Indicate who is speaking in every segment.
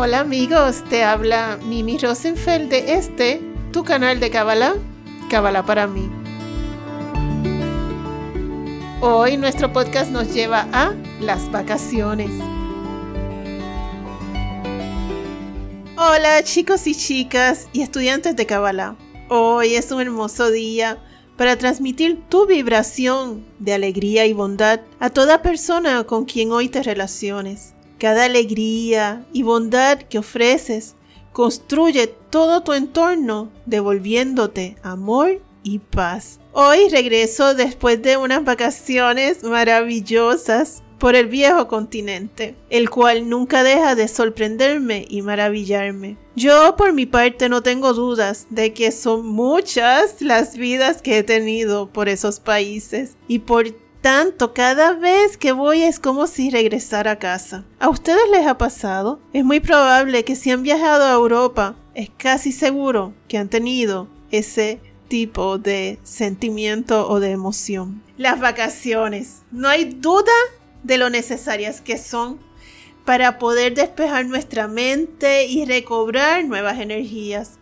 Speaker 1: Hola amigos, te habla Mimi Rosenfeld de este, tu canal de Kabbalah, Kabbalah para mí. Hoy nuestro podcast nos lleva a las vacaciones. Hola chicos y chicas y estudiantes de Kabbalah. Hoy es un hermoso día para transmitir tu vibración de alegría y bondad a toda persona con quien hoy te relaciones. Cada alegría y bondad que ofreces construye todo tu entorno devolviéndote amor y paz. Hoy regreso después de unas vacaciones maravillosas por el viejo continente, el cual nunca deja de sorprenderme y maravillarme. Yo por mi parte no tengo dudas de que son muchas las vidas que he tenido por esos países y por tanto, cada vez que voy es como si regresara a casa. ¿A ustedes les ha pasado? Es muy probable que si han viajado a Europa, es casi seguro que han tenido ese tipo de sentimiento o de emoción. Las vacaciones. No hay duda de lo necesarias que son para poder despejar nuestra mente y recobrar nuevas energías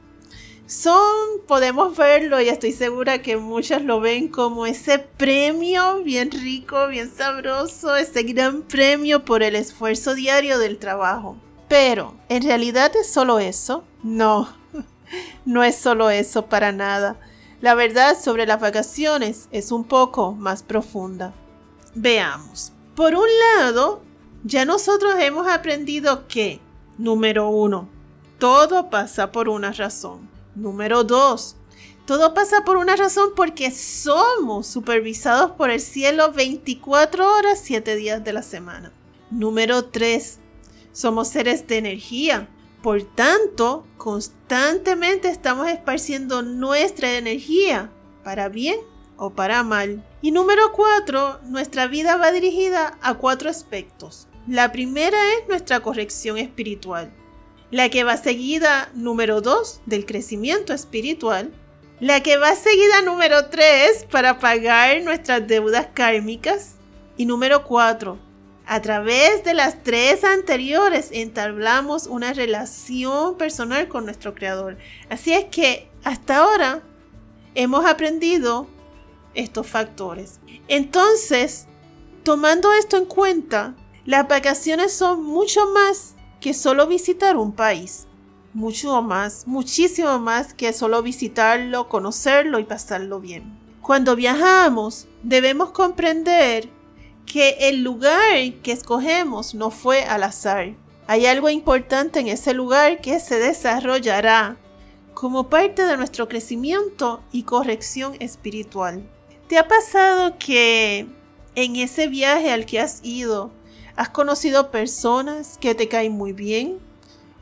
Speaker 1: son, podemos verlo y estoy segura que muchas lo ven como ese premio bien rico, bien sabroso, ese gran premio por el esfuerzo diario del trabajo. Pero, ¿en realidad es solo eso? No, no es solo eso para nada. La verdad sobre las vacaciones es un poco más profunda. Veamos. Por un lado, ya nosotros hemos aprendido que, número uno, todo pasa por una razón. Número 2. Todo pasa por una razón porque somos supervisados por el cielo 24 horas, 7 días de la semana. Número 3. Somos seres de energía. Por tanto, constantemente estamos esparciendo nuestra energía, para bien o para mal. Y número 4. Nuestra vida va dirigida a cuatro aspectos. La primera es nuestra corrección espiritual la que va seguida número 2 del crecimiento espiritual, la que va seguida número 3 para pagar nuestras deudas kármicas y número 4. A través de las tres anteriores entablamos una relación personal con nuestro Creador. Así es que hasta ahora hemos aprendido estos factores. Entonces, tomando esto en cuenta, las vacaciones son mucho más que solo visitar un país. Mucho más, muchísimo más que solo visitarlo, conocerlo y pasarlo bien. Cuando viajamos, debemos comprender que el lugar que escogemos no fue al azar. Hay algo importante en ese lugar que se desarrollará como parte de nuestro crecimiento y corrección espiritual. ¿Te ha pasado que en ese viaje al que has ido ¿Has conocido personas que te caen muy bien?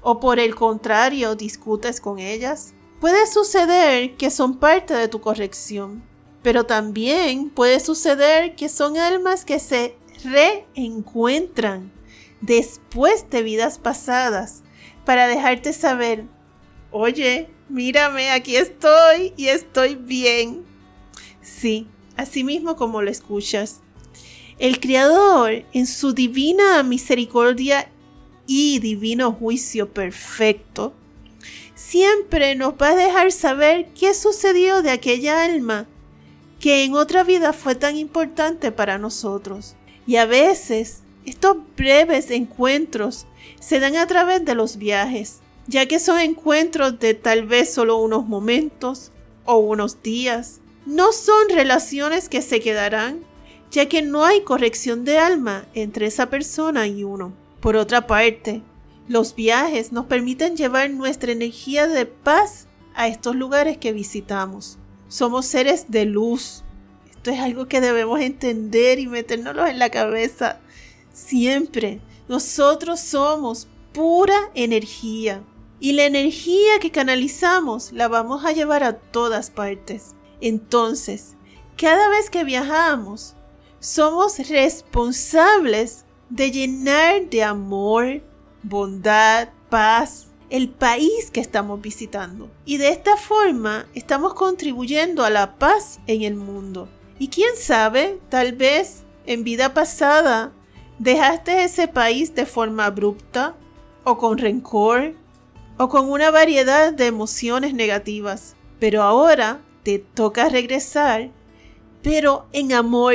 Speaker 1: ¿O por el contrario discutes con ellas? Puede suceder que son parte de tu corrección, pero también puede suceder que son almas que se reencuentran después de vidas pasadas para dejarte saber, oye, mírame, aquí estoy y estoy bien. Sí, así mismo como lo escuchas. El Creador, en su divina misericordia y divino juicio perfecto, siempre nos va a dejar saber qué sucedió de aquella alma que en otra vida fue tan importante para nosotros. Y a veces estos breves encuentros se dan a través de los viajes, ya que son encuentros de tal vez solo unos momentos o unos días. No son relaciones que se quedarán, ya que no hay corrección de alma entre esa persona y uno. Por otra parte, los viajes nos permiten llevar nuestra energía de paz a estos lugares que visitamos. Somos seres de luz. Esto es algo que debemos entender y metérnoslo en la cabeza siempre. Nosotros somos pura energía. Y la energía que canalizamos la vamos a llevar a todas partes. Entonces, cada vez que viajamos, somos responsables de llenar de amor, bondad, paz, el país que estamos visitando. Y de esta forma estamos contribuyendo a la paz en el mundo. Y quién sabe, tal vez en vida pasada dejaste ese país de forma abrupta o con rencor o con una variedad de emociones negativas. Pero ahora te toca regresar, pero en amor,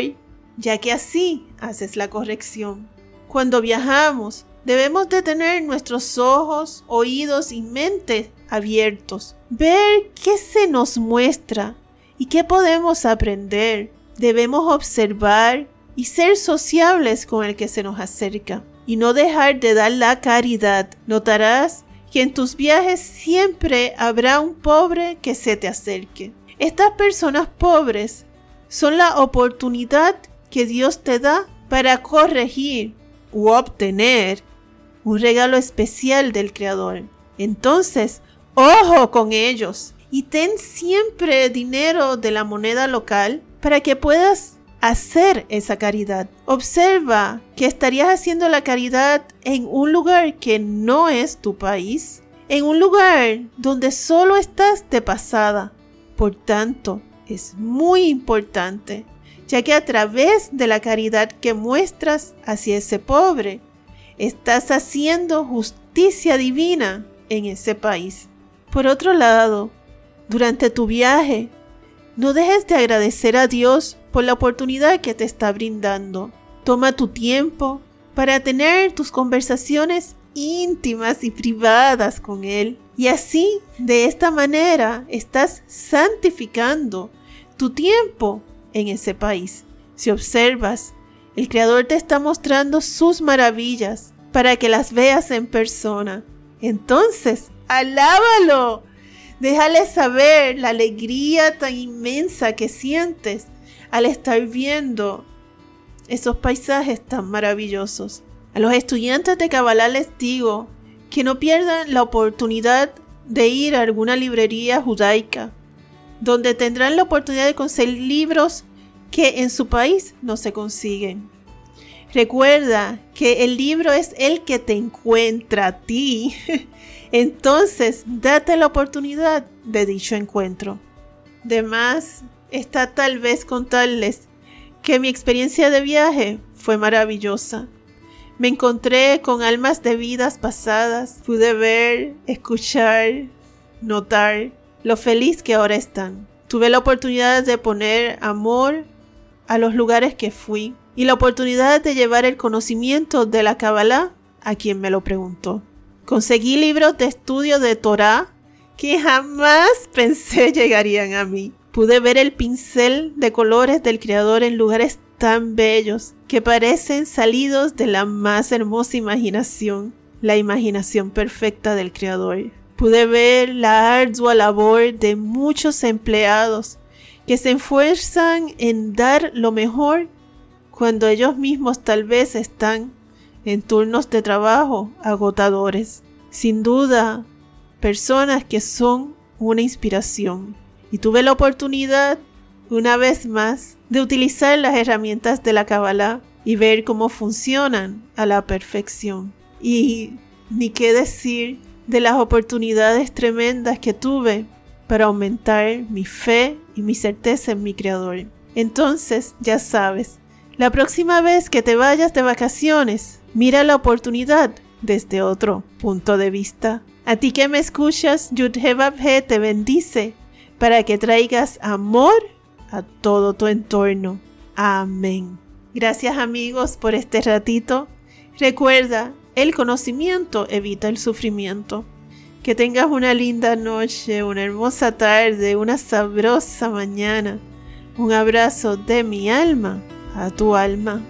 Speaker 1: ya que así haces la corrección. Cuando viajamos, debemos de tener nuestros ojos, oídos y mente abiertos, ver qué se nos muestra y qué podemos aprender. Debemos observar y ser sociables con el que se nos acerca y no dejar de dar la caridad. Notarás que en tus viajes siempre habrá un pobre que se te acerque. Estas personas pobres son la oportunidad que Dios te da para corregir u obtener un regalo especial del Creador. Entonces, ojo con ellos y ten siempre dinero de la moneda local para que puedas hacer esa caridad. Observa que estarías haciendo la caridad en un lugar que no es tu país, en un lugar donde solo estás de pasada. Por tanto, es muy importante, ya que a través de la caridad que muestras hacia ese pobre, estás haciendo justicia divina en ese país. Por otro lado, durante tu viaje, no dejes de agradecer a Dios por la oportunidad que te está brindando. Toma tu tiempo para tener tus conversaciones íntimas y privadas con Él. Y así, de esta manera, estás santificando tu tiempo en ese país. Si observas, el Creador te está mostrando sus maravillas para que las veas en persona. Entonces, alábalo Déjale saber la alegría tan inmensa que sientes al estar viendo esos paisajes tan maravillosos. A los estudiantes de Kabbalah les digo que no pierdan la oportunidad de ir a alguna librería judaica, donde tendrán la oportunidad de conseguir libros que en su país no se consiguen. Recuerda que el libro es el que te encuentra a ti Entonces, date la oportunidad de dicho encuentro. De más está tal vez contarles que mi experiencia de viaje fue maravillosa. Me encontré con almas de vidas pasadas, pude ver, escuchar, notar lo feliz que ahora están. Tuve la oportunidad de poner amor a los lugares que fui y la oportunidad de llevar el conocimiento de la Kabbalah a quien me lo preguntó. Conseguí libros de estudio de Torah que jamás pensé llegarían a mí. Pude ver el pincel de colores del Creador en lugares tan bellos que parecen salidos de la más hermosa imaginación, la imaginación perfecta del Creador. Pude ver la ardua labor de muchos empleados que se esfuerzan en dar lo mejor cuando ellos mismos tal vez están en turnos de trabajo agotadores. Sin duda, personas que son una inspiración. Y tuve la oportunidad, una vez más, de utilizar las herramientas de la Kabbalah y ver cómo funcionan a la perfección. Y ni qué decir de las oportunidades tremendas que tuve para aumentar mi fe y mi certeza en mi Creador. Entonces, ya sabes, la próxima vez que te vayas de vacaciones, mira la oportunidad desde otro punto de vista. A ti que me escuchas, Yudhebabhe te bendice para que traigas amor a todo tu entorno. Amén. Gracias amigos por este ratito. Recuerda, el conocimiento evita el sufrimiento. Que tengas una linda noche, una hermosa tarde, una sabrosa mañana. Un abrazo de mi alma a tu alma.